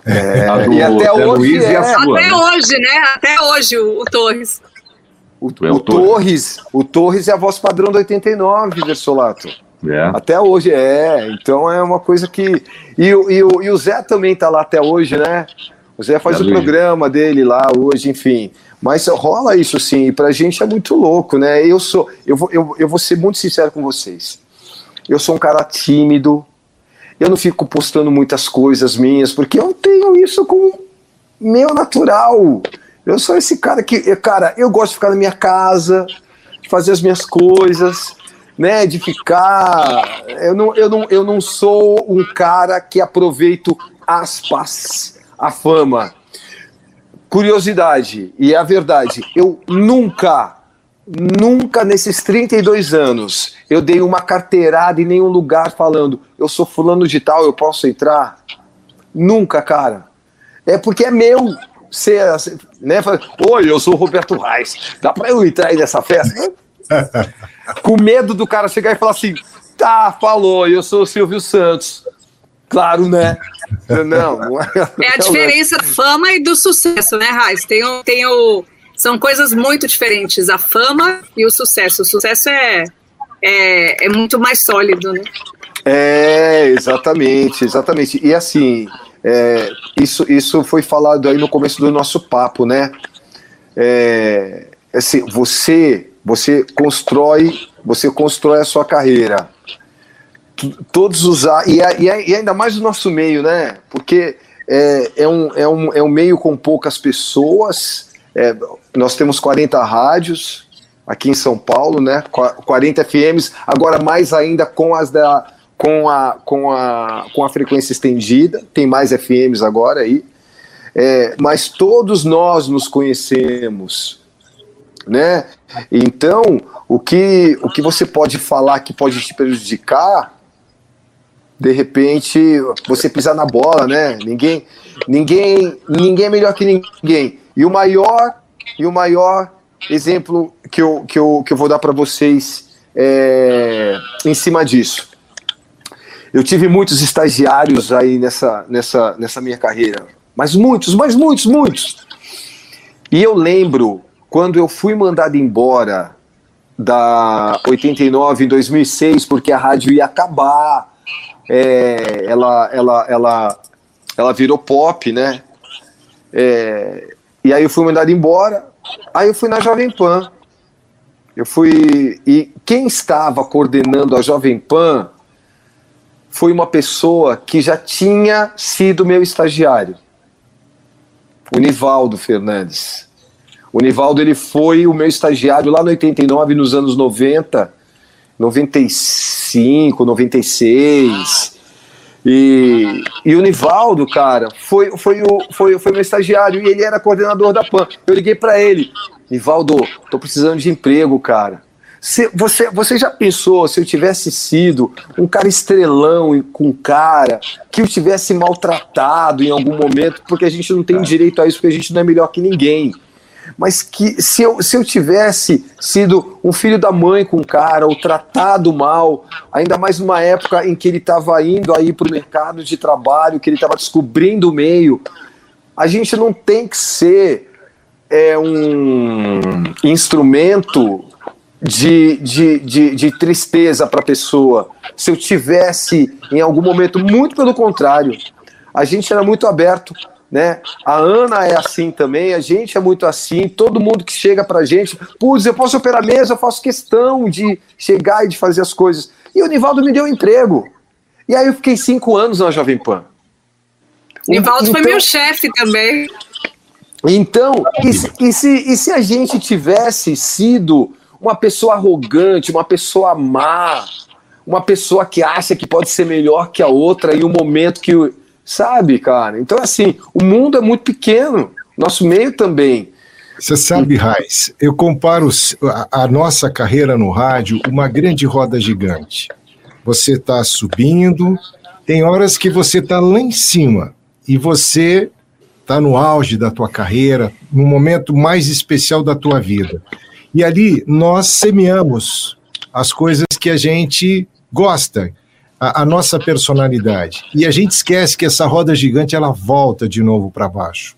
[SPEAKER 7] É, a do e até hoje, Luiz é. e a sua, até né? hoje, né? Até hoje o, o Torres.
[SPEAKER 9] O, o, o Torres, o Torres é a voz padrão do 89, Versolato. É. Até hoje, é. Então é uma coisa que. E, e, e o Zé também tá lá até hoje, né? O Zé faz é o programa dele lá hoje, enfim. Mas rola isso sim, e pra gente é muito louco, né? Eu sou. Eu vou, eu, eu vou ser muito sincero com vocês. Eu sou um cara tímido. Eu não fico postando muitas coisas minhas, porque eu tenho isso com meu natural. Eu sou esse cara que, cara, eu gosto de ficar na minha casa, de fazer as minhas coisas né, de ficar. Eu não, eu, não, eu não sou um cara que aproveito aspas, a fama. Curiosidade, e é a verdade, eu nunca, nunca nesses 32 anos, eu dei uma carteirada em nenhum lugar falando, eu sou fulano de tal, eu posso entrar? Nunca, cara. É porque é meu. Ser, né? Oi, eu sou o Roberto Reis. Dá para eu entrar aí nessa festa? Com medo do cara chegar e falar assim: tá, falou, eu sou o Silvio Santos. Claro, né? Não,
[SPEAKER 7] não é, é a diferença da fama e do sucesso, né, Raiz? Tem o, tem o, são coisas muito diferentes, a fama e o sucesso. O sucesso é, é, é muito mais sólido, né?
[SPEAKER 9] É, exatamente, exatamente. E assim, é, isso, isso foi falado aí no começo do nosso papo, né? É, assim, você você constrói, você constrói a sua carreira. Todos os e, e ainda mais o nosso meio, né? Porque é, é, um, é, um, é um meio com poucas pessoas. É, nós temos 40 rádios, aqui em São Paulo, né? 40 FMs, agora mais ainda com as da com a, com a, com a frequência estendida, tem mais FMs agora aí, é, mas todos nós nos conhecemos, né? Então, o que, o que você pode falar que pode te prejudicar, de repente, você pisar na bola, né? Ninguém, ninguém, ninguém é melhor que ninguém. E o maior, e o maior exemplo que eu, que eu, que eu vou dar para vocês é, em cima disso. Eu tive muitos estagiários aí nessa, nessa, nessa minha carreira, mas muitos, mas muitos, muitos. E eu lembro quando eu fui mandado embora da 89 em 2006, porque a rádio ia acabar, é, ela, ela, ela, ela virou pop, né? É, e aí eu fui mandado embora, aí eu fui na Jovem Pan. Eu fui. E quem estava coordenando a Jovem Pan foi uma pessoa que já tinha sido meu estagiário, o Nivaldo Fernandes. O Nivaldo ele foi o meu estagiário lá no 89, nos anos 90, 95, 96. E, e o Nivaldo, cara, foi, foi, o, foi, foi meu estagiário e ele era coordenador da PAN. Eu liguei para ele, Nivaldo, tô precisando de emprego, cara. Se, você, você já pensou se eu tivesse sido um cara estrelão com cara que eu tivesse maltratado em algum momento, porque a gente não tem direito a isso, porque a gente não é melhor que ninguém mas que se eu, se eu tivesse sido um filho da mãe com o cara, ou tratado mal, ainda mais numa época em que ele estava indo aí para o mercado de trabalho, que ele estava descobrindo o meio, a gente não tem que ser é, um instrumento de, de, de, de tristeza para a pessoa. Se eu tivesse em algum momento, muito pelo contrário, a gente era muito aberto né? A Ana é assim também, a gente é muito assim, todo mundo que chega pra gente, putz, eu posso operar mesa, eu faço questão de chegar e de fazer as coisas. E o Nivaldo me deu um emprego. E aí eu fiquei cinco anos na Jovem Pan.
[SPEAKER 7] Nivaldo então, foi meu chefe também.
[SPEAKER 9] Então, e se, e, se, e se a gente tivesse sido uma pessoa arrogante, uma pessoa má, uma pessoa que acha que pode ser melhor que a outra e o momento que Sabe, cara? Então, assim, o mundo é muito pequeno, nosso meio também.
[SPEAKER 2] Você sabe, Raiz, eu comparo a, a, nossa carreira no rádio uma grande roda gigante. Você está subindo, tem horas que você está lá em cima e você está no auge da tua carreira, no momento mais especial da tua vida. E ali nós semeamos as coisas que a gente gosta, a, a, nossa personalidade. E a gente esquece que essa roda gigante ela volta de novo para baixo.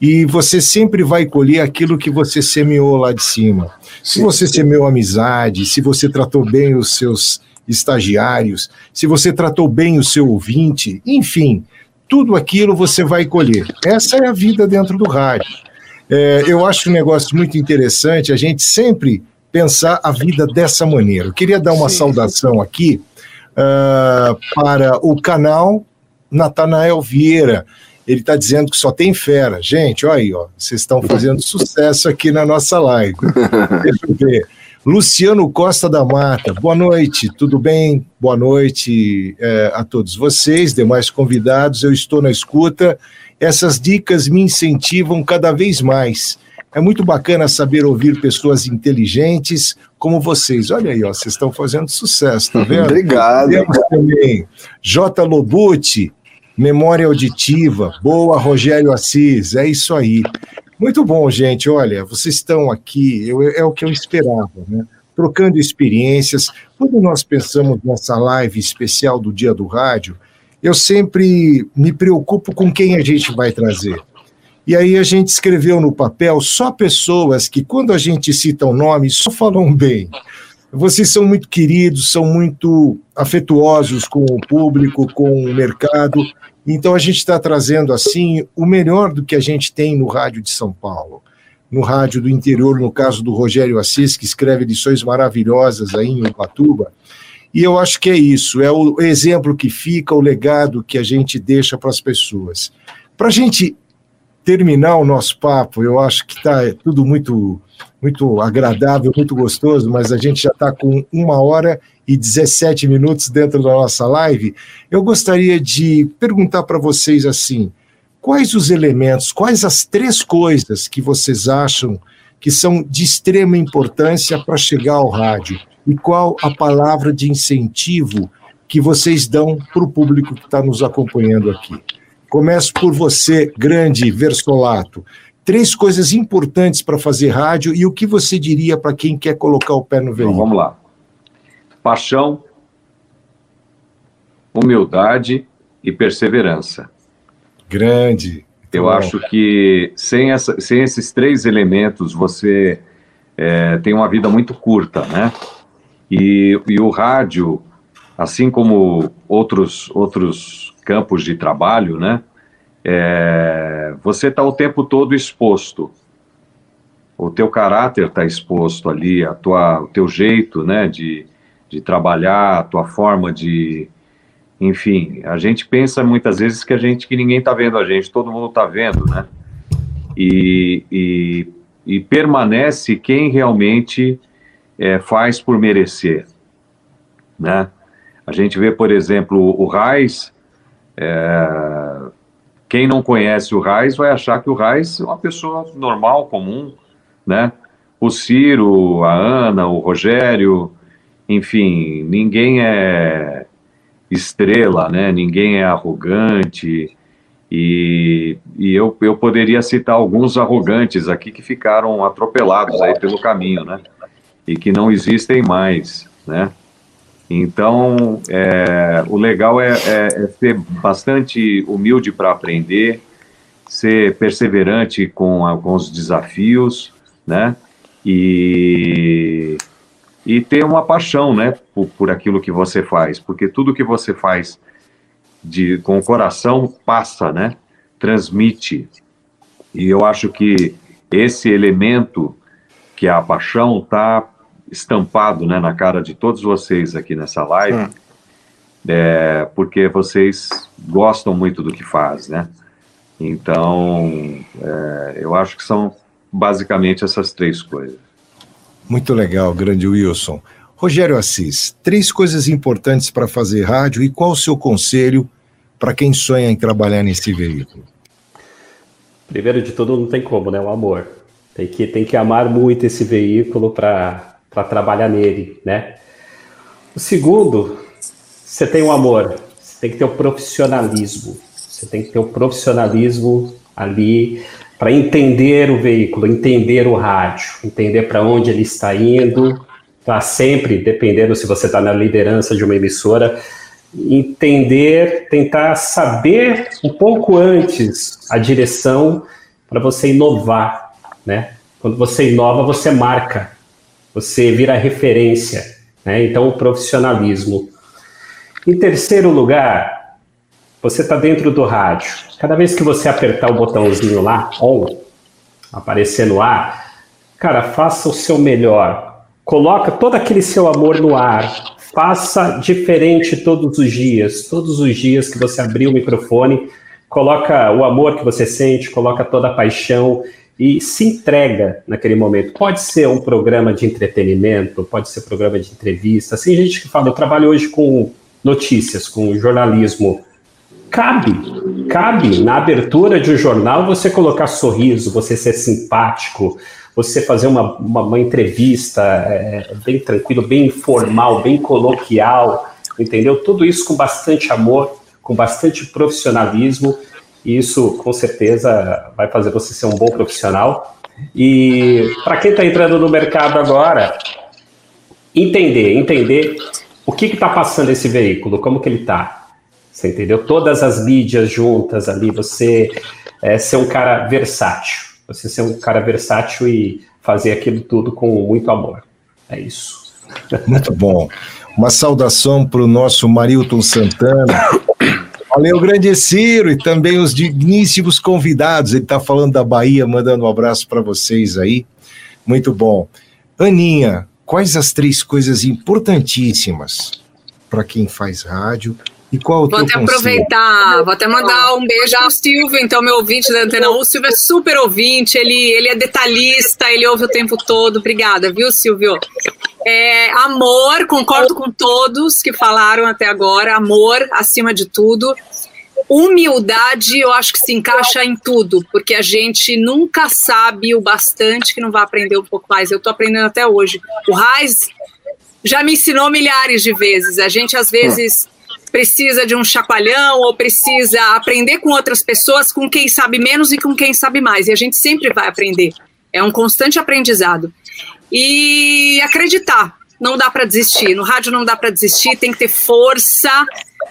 [SPEAKER 2] E você sempre vai colher aquilo que você semeou lá de cima. Se você semeou amizade, se você tratou bem os seus estagiários, se você tratou bem o seu ouvinte, enfim, tudo aquilo você vai colher. Essa é a vida dentro do rádio. É, eu acho um negócio muito interessante a gente sempre pensar a vida dessa maneira. Eu queria dar uma Sim. saudação aqui uh, para o canal Natanael Vieira. Ele está dizendo que só tem fera. Gente, olha aí, ó, vocês estão fazendo sucesso aqui na nossa live. Deixa eu ver. Luciano Costa da Mata, boa noite, tudo bem? Boa noite é, a todos vocês, demais convidados. Eu estou na escuta. Essas dicas me incentivam cada vez mais. É muito bacana saber ouvir pessoas inteligentes como vocês. Olha aí, ó, vocês estão fazendo sucesso, tá vendo?
[SPEAKER 9] Obrigado. Temos
[SPEAKER 2] também J. Lobuti, Memória Auditiva, boa, Rogério Assis, é isso aí. Muito bom, gente. Olha, vocês estão aqui, eu, é o que eu esperava, né? Trocando experiências. Quando nós pensamos nessa live especial do Dia do Rádio, eu sempre me preocupo com quem a gente vai trazer. E aí a gente escreveu no papel só pessoas que, quando a gente cita o um nome, só falam bem. Vocês são muito queridos, são muito afetuosos com o público, com o mercado. Então a gente está trazendo assim o melhor do que a gente tem no rádio de São Paulo, no rádio do interior, no caso do Rogério Assis, que escreve lições maravilhosas aí em Ubatuba. E eu acho que é isso, é o exemplo que fica, o legado que a gente deixa para as pessoas. Para a gente terminar o nosso papo. Eu acho que está tudo muito, muito agradável, muito gostoso, mas a gente já está com uma hora e 17 minutos dentro da nossa live. Eu gostaria de perguntar para vocês assim: quais os elementos, quais as três coisas que vocês acham que são de extrema importância para chegar ao rádio? E qual a palavra de incentivo que vocês dão para o público que está nos acompanhando aqui? Começo por você, grande Versolato. Três coisas importantes para fazer rádio e o que você diria para quem quer colocar o pé no veículo?
[SPEAKER 8] Então, vamos lá. Paixão, humildade e perseverança.
[SPEAKER 2] Grande.
[SPEAKER 8] Eu bom. acho que sem, essa, sem esses três elementos você é, tem uma vida muito curta, né? E, e o rádio, assim como outros, outros campos de trabalho, né? É, você está o tempo todo exposto. O teu caráter está exposto ali, a tua, o teu jeito, né, de, de trabalhar, a tua forma de, enfim, a gente pensa muitas vezes que a gente que ninguém está vendo a gente, todo mundo está vendo, né? E, e, e, permanece quem realmente é, faz por merecer, né? A gente vê, por exemplo, o Raiz, é, quem não conhece o Raiz vai achar que o Raiz é uma pessoa normal, comum, né? O Ciro, a Ana, o Rogério, enfim, ninguém é estrela, né? Ninguém é arrogante. E, e eu, eu poderia citar alguns arrogantes aqui que ficaram atropelados aí pelo caminho, né? E que não existem mais, né? Então, é, o legal é, é, é, ser bastante humilde para aprender, ser perseverante com, os desafios, né? E, e ter uma paixão, né, por, por aquilo que você faz, porque tudo que você faz de, com o coração passa, né, transmite. E eu acho que esse elemento, que é a paixão, está estampado, né, na cara de todos vocês aqui nessa live, hum. é, porque vocês gostam muito do que faz, né? Então, é, eu acho que são basicamente essas três coisas.
[SPEAKER 2] Muito legal, grande Wilson. Rogério Assis, três coisas importantes para fazer rádio e qual o seu conselho para quem sonha em trabalhar nesse veículo?
[SPEAKER 10] Primeiro de tudo, não tem como, né? O amor. Tem que, tem que amar muito esse veículo para trabalhar nele, né? O segundo, você tem o amor, você tem que ter o profissionalismo. Você tem que ter o profissionalismo ali para entender o veículo, entender o rádio, entender para onde ele está indo, para sempre, dependendo se você está na liderança de uma emissora, entender, tentar saber um pouco antes a direção para você inovar, né? Quando você inova, você marca, você vira referência, né? Então, o profissionalismo. Em terceiro lugar, você está dentro do rádio. Cada vez que você apertar o botãozinho lá, on, aparecer no ar, cara, faça o seu melhor. Coloca todo aquele seu amor no ar. Faça diferente todos os dias. Todos os dias que você abrir o microfone, coloca o amor que você sente, coloca toda a paixão e se entrega naquele momento. Pode ser um programa de entretenimento, pode ser um programa de entrevista. Tem gente que fala, eu trabalho hoje com notícias, com jornalismo Cabe, cabe na abertura de um jornal você colocar sorriso, você ser simpático, você fazer uma, uma, uma entrevista é, bem tranquilo, bem informal, bem coloquial, entendeu? Tudo isso com bastante amor, com bastante profissionalismo, e isso com certeza vai fazer você ser um bom profissional. E para quem está entrando no mercado agora, entender, entender o que está passando esse veículo, como que ele está você entendeu? Todas as mídias juntas ali, você é, ser um cara versátil. Você ser um cara versátil e fazer aquilo tudo com muito amor. É isso.
[SPEAKER 2] Muito bom. Uma saudação para o nosso Marilton Santana. Valeu, grande Ciro, e também os digníssimos convidados. Ele está falando da Bahia, mandando um abraço para vocês aí. Muito bom. Aninha, quais as três coisas importantíssimas para quem faz rádio E qual o
[SPEAKER 7] Vou
[SPEAKER 2] teu
[SPEAKER 7] até
[SPEAKER 2] conselho?
[SPEAKER 7] aproveitar, vou até mandar um beijo ao Silvio, então, meu ouvinte da Antena 1. O Silvio é super ouvinte, ele, ele é detalhista, ele ouve o tempo todo. Obrigada, viu, Silvio? É, amor, concordo com todos que falaram até agora. Amor, acima de tudo. Humildade, eu acho que se encaixa em tudo, porque a gente nunca sabe o bastante que não vai aprender um pouco mais. Eu tô aprendendo até hoje. O Raiz já me ensinou milhares de vezes. A gente, às vezes, precisa de um chacoalhão ou precisa aprender com outras pessoas, com quem sabe menos e com quem sabe mais. E a gente sempre vai aprender. É um constante aprendizado. E acreditar. Não dá para desistir. No rádio não dá para desistir, tem que ter força,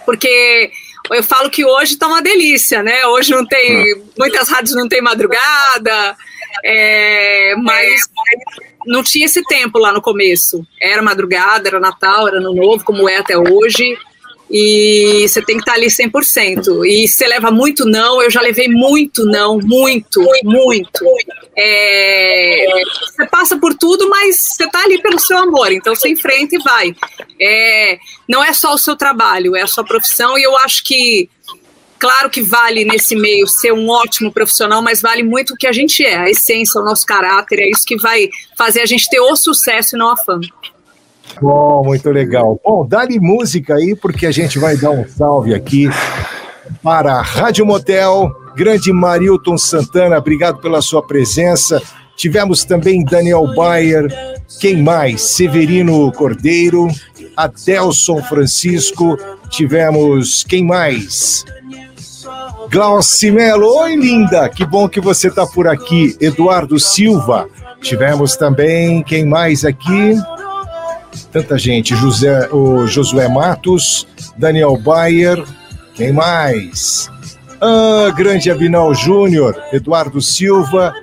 [SPEAKER 7] porque eu falo que hoje tá uma delícia, né? Hoje não tem. Muitas rádios não tem madrugada, é, mas não tinha esse tempo lá no começo. Era madrugada, era Natal, era Ano Novo, como é até hoje. E você tem que estar ali 100%. E você leva muito não, eu já levei muito não, muito, muito. É, você passa por tudo, mas você está ali pelo seu amor, então você enfrenta e vai. É, não é só o seu trabalho, é a sua profissão, e eu acho que Claro que vale nesse meio ser um ótimo profissional, mas vale muito o que a gente é, a essência, o nosso caráter, é isso que vai fazer a gente ter o sucesso e não a fama.
[SPEAKER 2] Bom, muito legal. Bom, dá-lhe música aí, porque a gente vai dar um salve aqui para a Rádio Motel, grande Marilton Santana, obrigado pela sua presença. Tivemos também Daniel Bayer, quem mais? Severino Cordeiro, Adelson Francisco, tivemos quem mais? Glauci Melo, oi linda, que bom que você está por aqui. Eduardo Silva, tivemos também quem mais aqui? Tanta gente, José, o Josué Matos, Daniel Bayer, quem mais? Ah, grande Abinal Júnior, Eduardo Silva,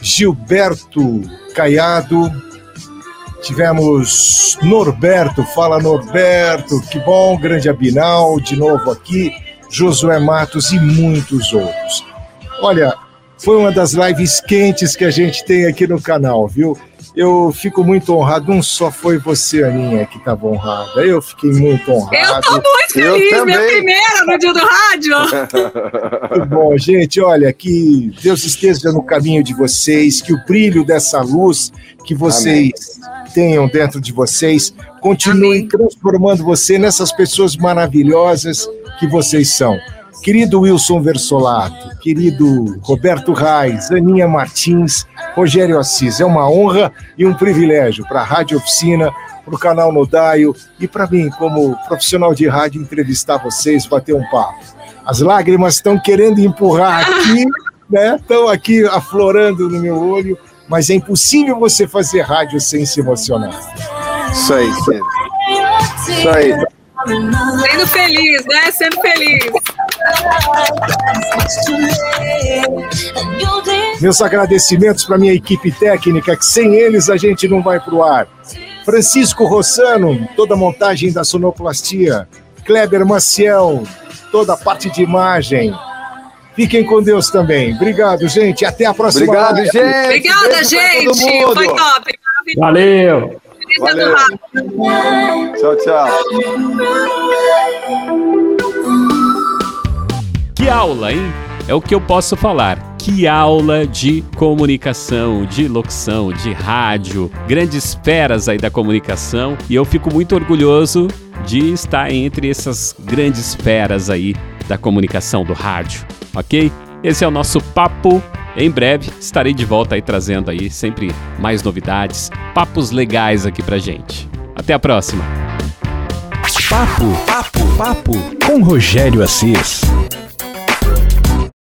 [SPEAKER 2] Gilberto Caiado, tivemos Norberto, fala Norberto, que bom, grande Abinal, de novo aqui, Josué Matos e muitos outros. Olha, foi uma das lives quentes que a gente tem aqui no canal, viu? Eu fico muito honrado. Não só foi você, Aninha, que estava honrada. Eu fiquei muito honrado.
[SPEAKER 7] Eu tô muito feliz, minha primeira no dia do rádio.
[SPEAKER 2] Muito bom, gente. Olha, que Deus esteja no caminho de vocês, que o brilho dessa luz que vocês tenham dentro de vocês continue transformando você nessas pessoas maravilhosas que vocês são. Querido Wilson Versolato, querido Roberto Reis, Aninha Martins, Rogério Assis, é uma honra e um privilégio para a Rádio Oficina, para o canal Nodaio e para mim, como profissional de rádio, entrevistar vocês, bater um papo. As lágrimas estão querendo empurrar aqui, né? Estão aqui aflorando no meu olho, mas é impossível você fazer rádio sem se emocionar.
[SPEAKER 9] Isso aí, sempre. Isso aí.
[SPEAKER 7] Sendo feliz, né? Sendo feliz.
[SPEAKER 2] Meus agradecimentos para minha equipe técnica, que sem eles a gente não vai para o ar. Francisco Rossano, toda a montagem da sonoplastia. Kleber Maciel, toda a parte de imagem. Fiquem com Deus também. Obrigado, gente. Até a próxima.
[SPEAKER 9] Obrigado,
[SPEAKER 2] live.
[SPEAKER 9] gente.
[SPEAKER 7] Obrigada,
[SPEAKER 9] Beijo
[SPEAKER 7] gente.
[SPEAKER 9] mundo.
[SPEAKER 7] Foi top.
[SPEAKER 10] Valeu!
[SPEAKER 9] Valeu. Tchau, tchau.
[SPEAKER 1] Aula, hein? É o que eu posso falar. Que aula de comunicação, de locução, de rádio, grandes feras aí da comunicação. E eu fico muito orgulhoso de estar entre essas grandes feras aí da comunicação do rádio, ok? Esse é o nosso papo. Em breve estarei de volta aí trazendo aí sempre mais novidades, papos legais aqui pra gente. Até a próxima.
[SPEAKER 11] Papo, papo, papo com Rogério Assis.